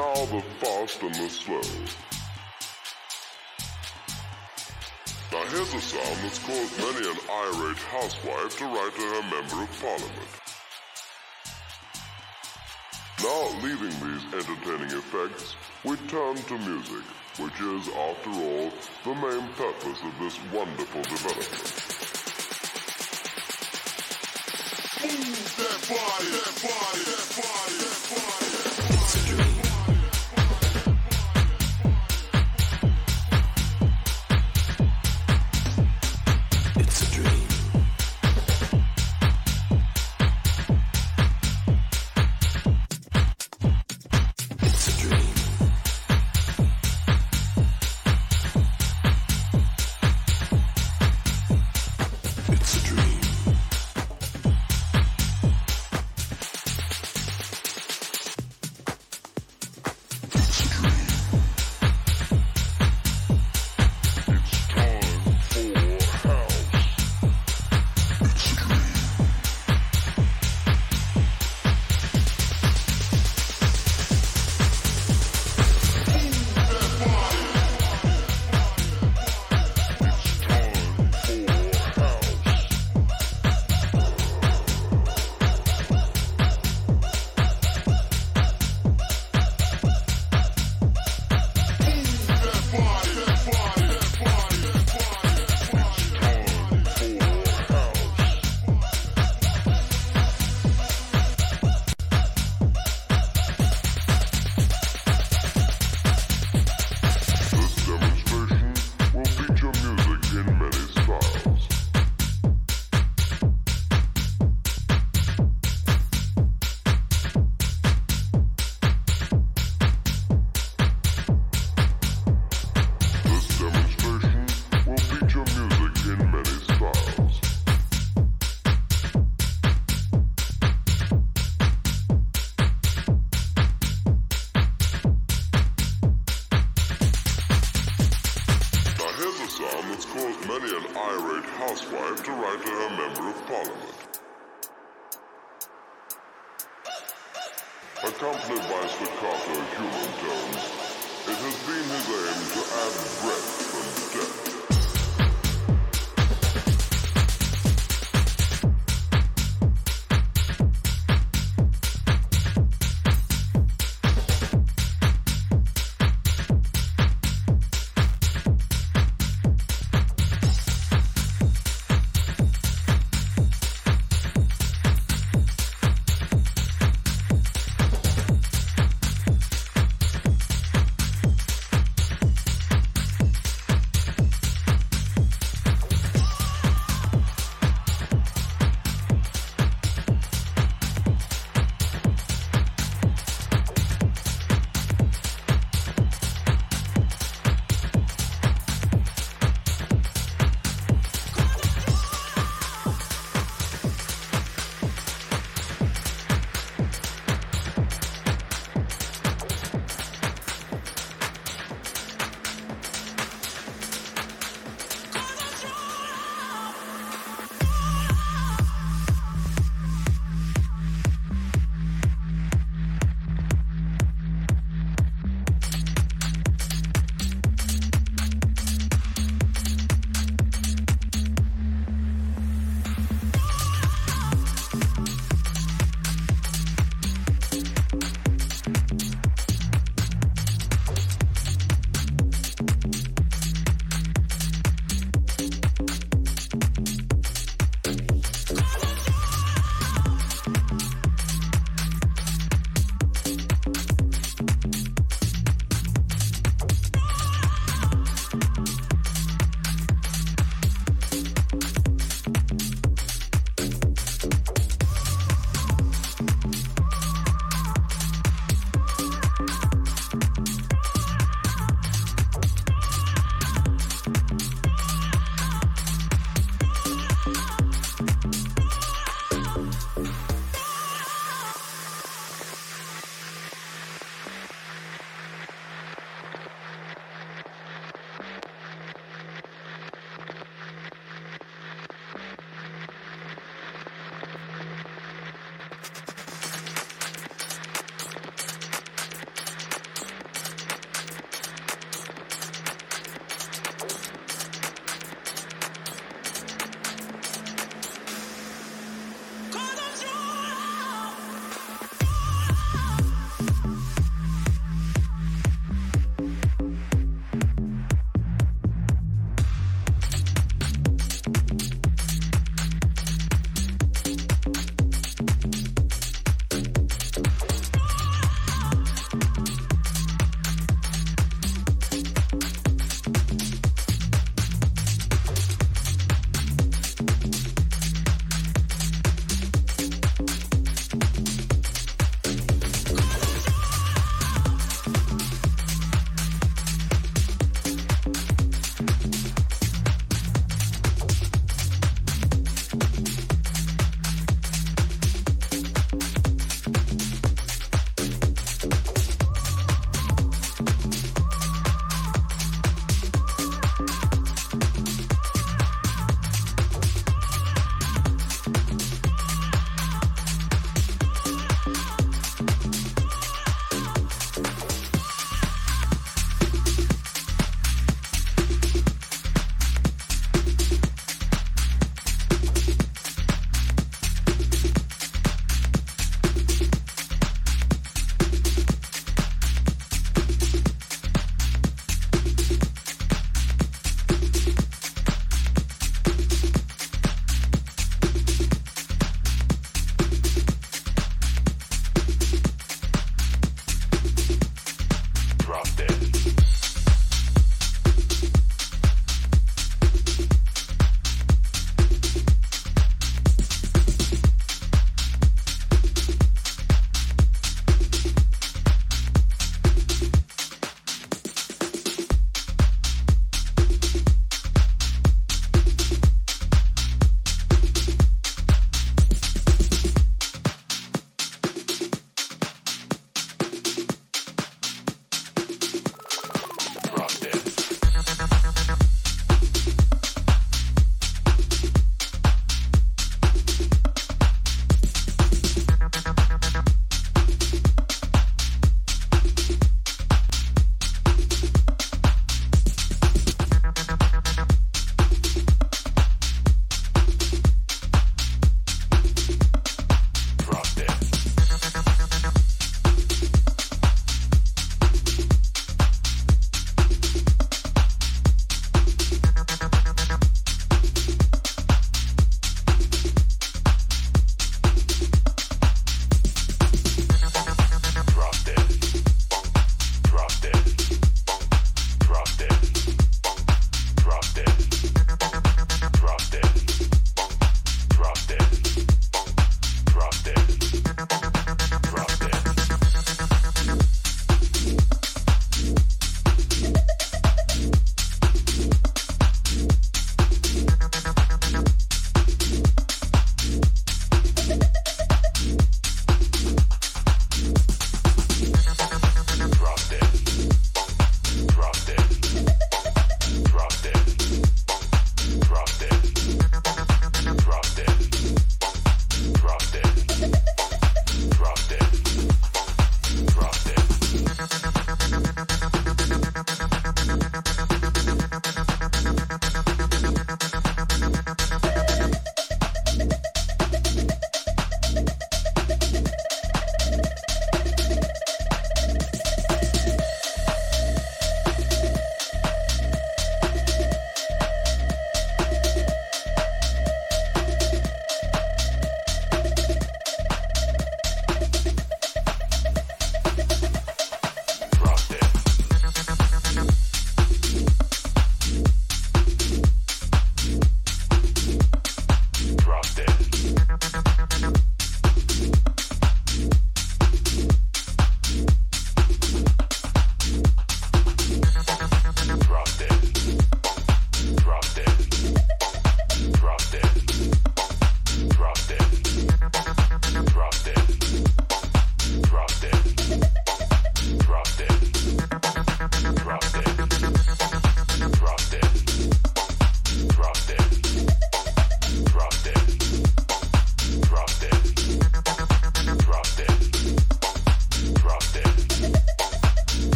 Now the fast and the slow. Now here's a sound that's caused many an irate housewife to write to her member of parliament. Now leaving these entertaining effects, we turn to music, which is, after all, the main purpose of this wonderful development. Move that body, that body, that body, that body.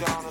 Down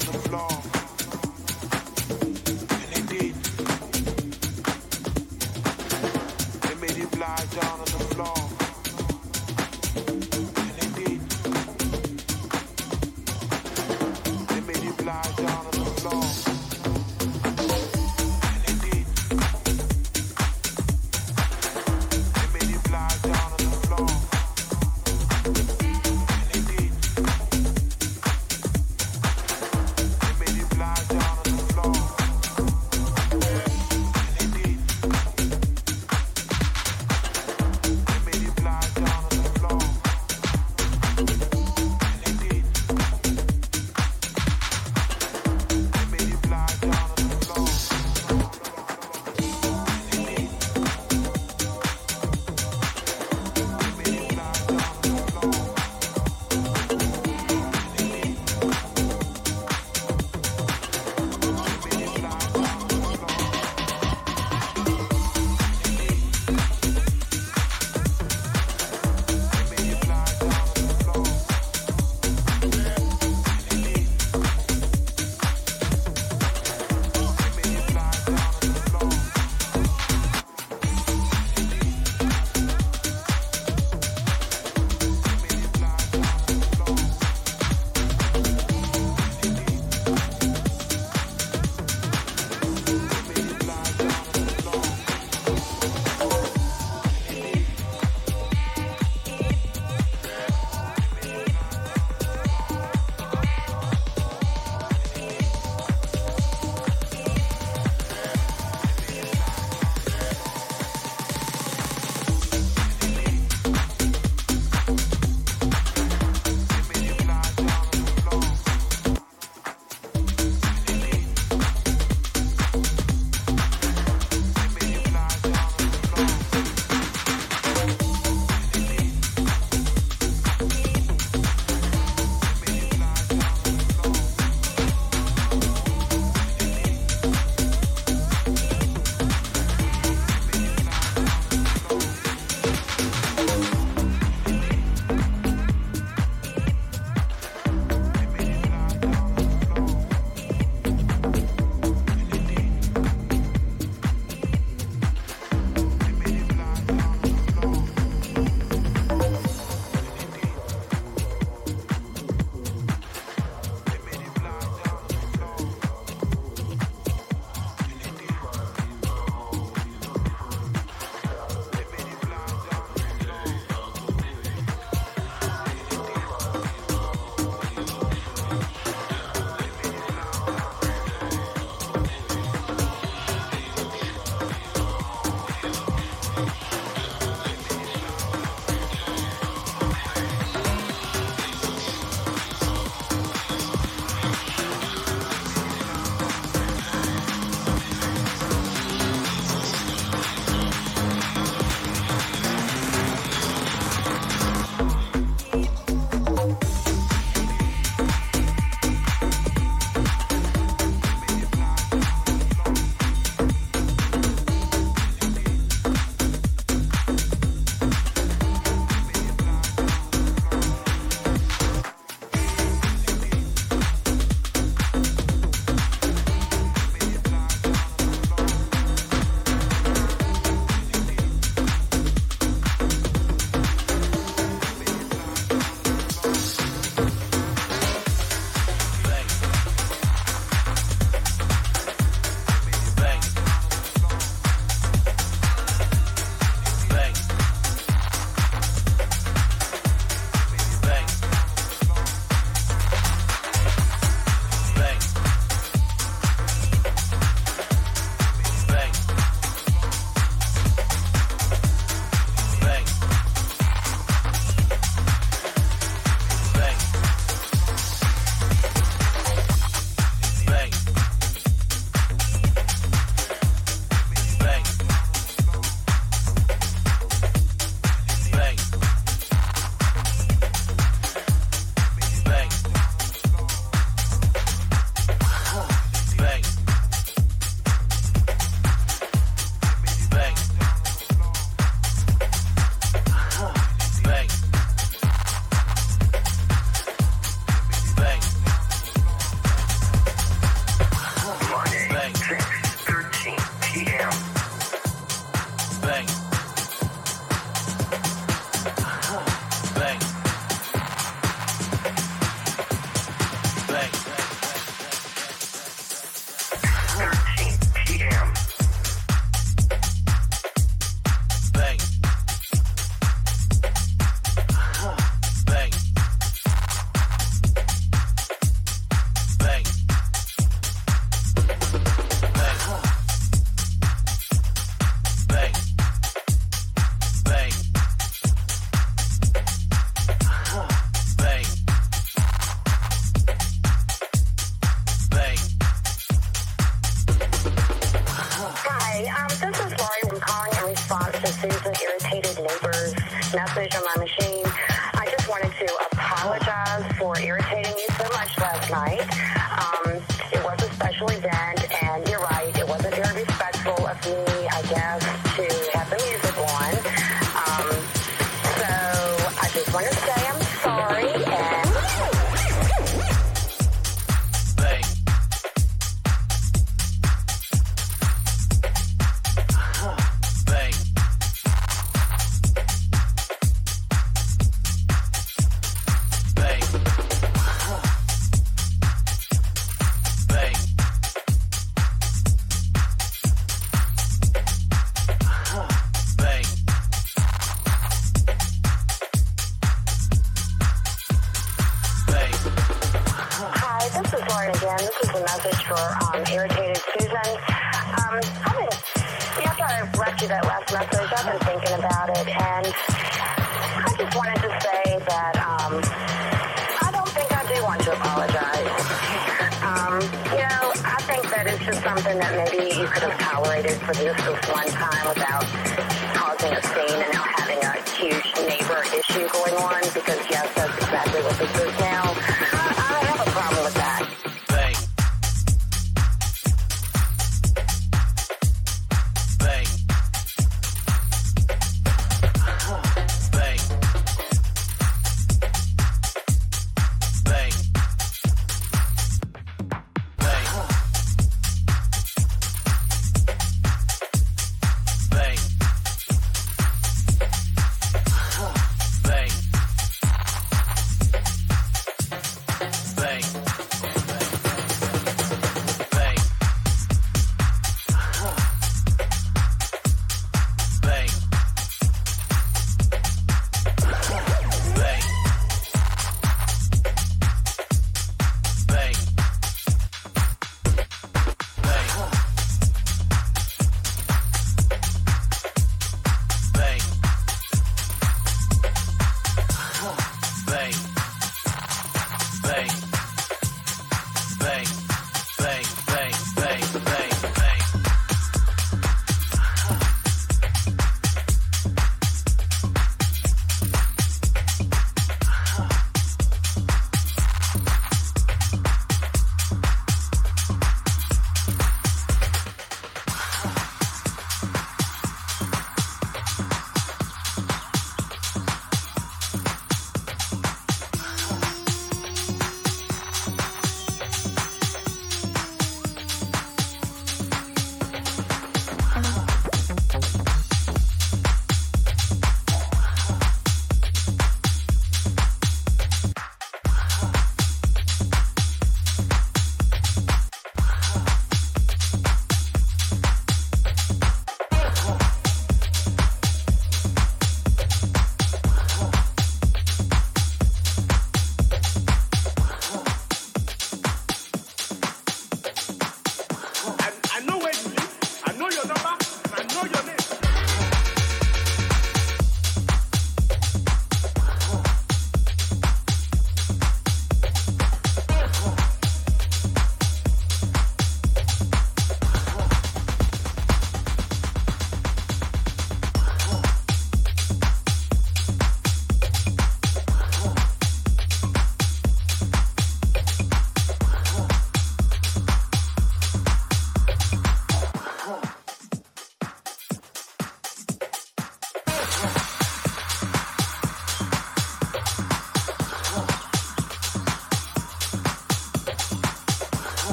Романа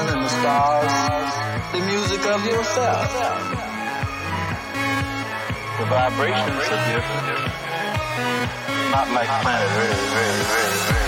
sun and the stars, the music of yourself. The vibrations are different. Not like planet Earth.